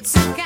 what's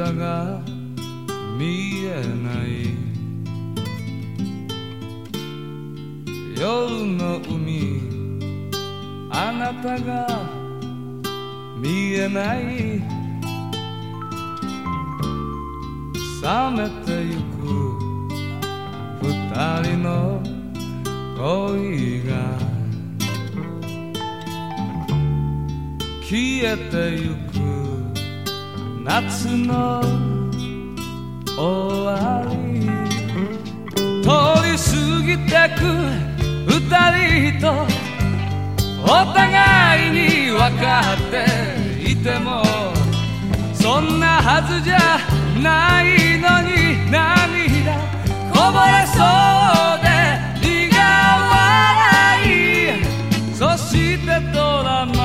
明日が見えない夜の海あなたが見えない。冷めてゆく二人の恋が。消えてゆく夏の終わり。通り過ぎてく二人とお互いに分かっていてもそんなはずじゃないのに涙。こぼれそうで苦笑い。そしてドラマ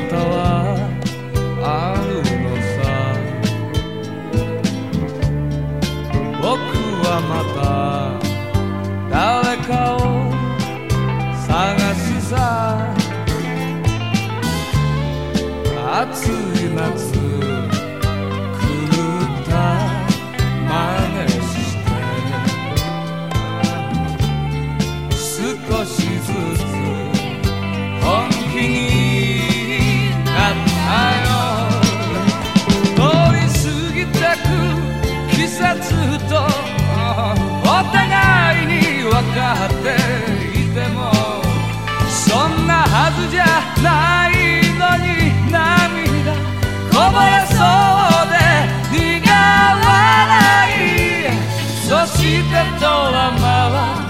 たはあるのさ。僕はまた誰かを探すさ。暑い夏。ないのに涙こぼれそうで苦笑い。そしてドラマは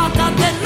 fatta del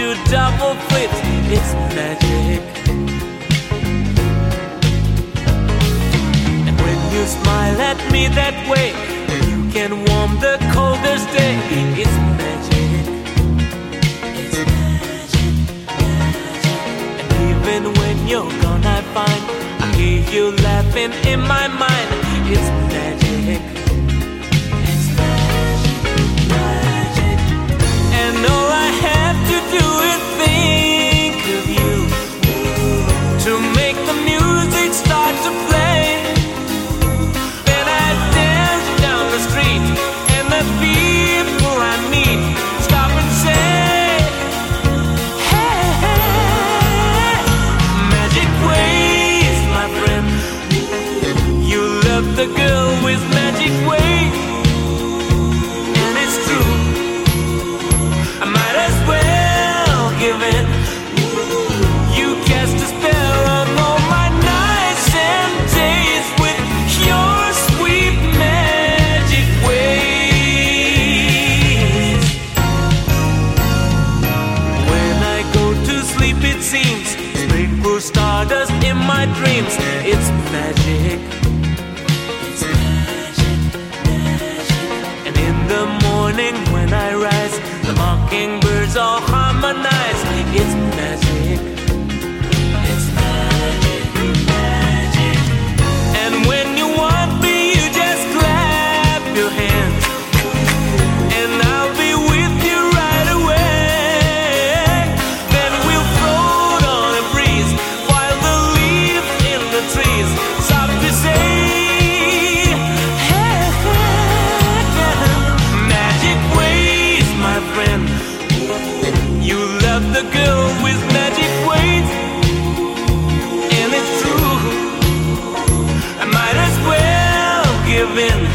do double flips. It's magic. And when you smile at me that way, you can warm the coldest day. It's magic. It's magic, magic. And even when you're gone, I find I hear you laughing in my mind. It's magic. the girl with magic weight. And it's true, I might as well give in.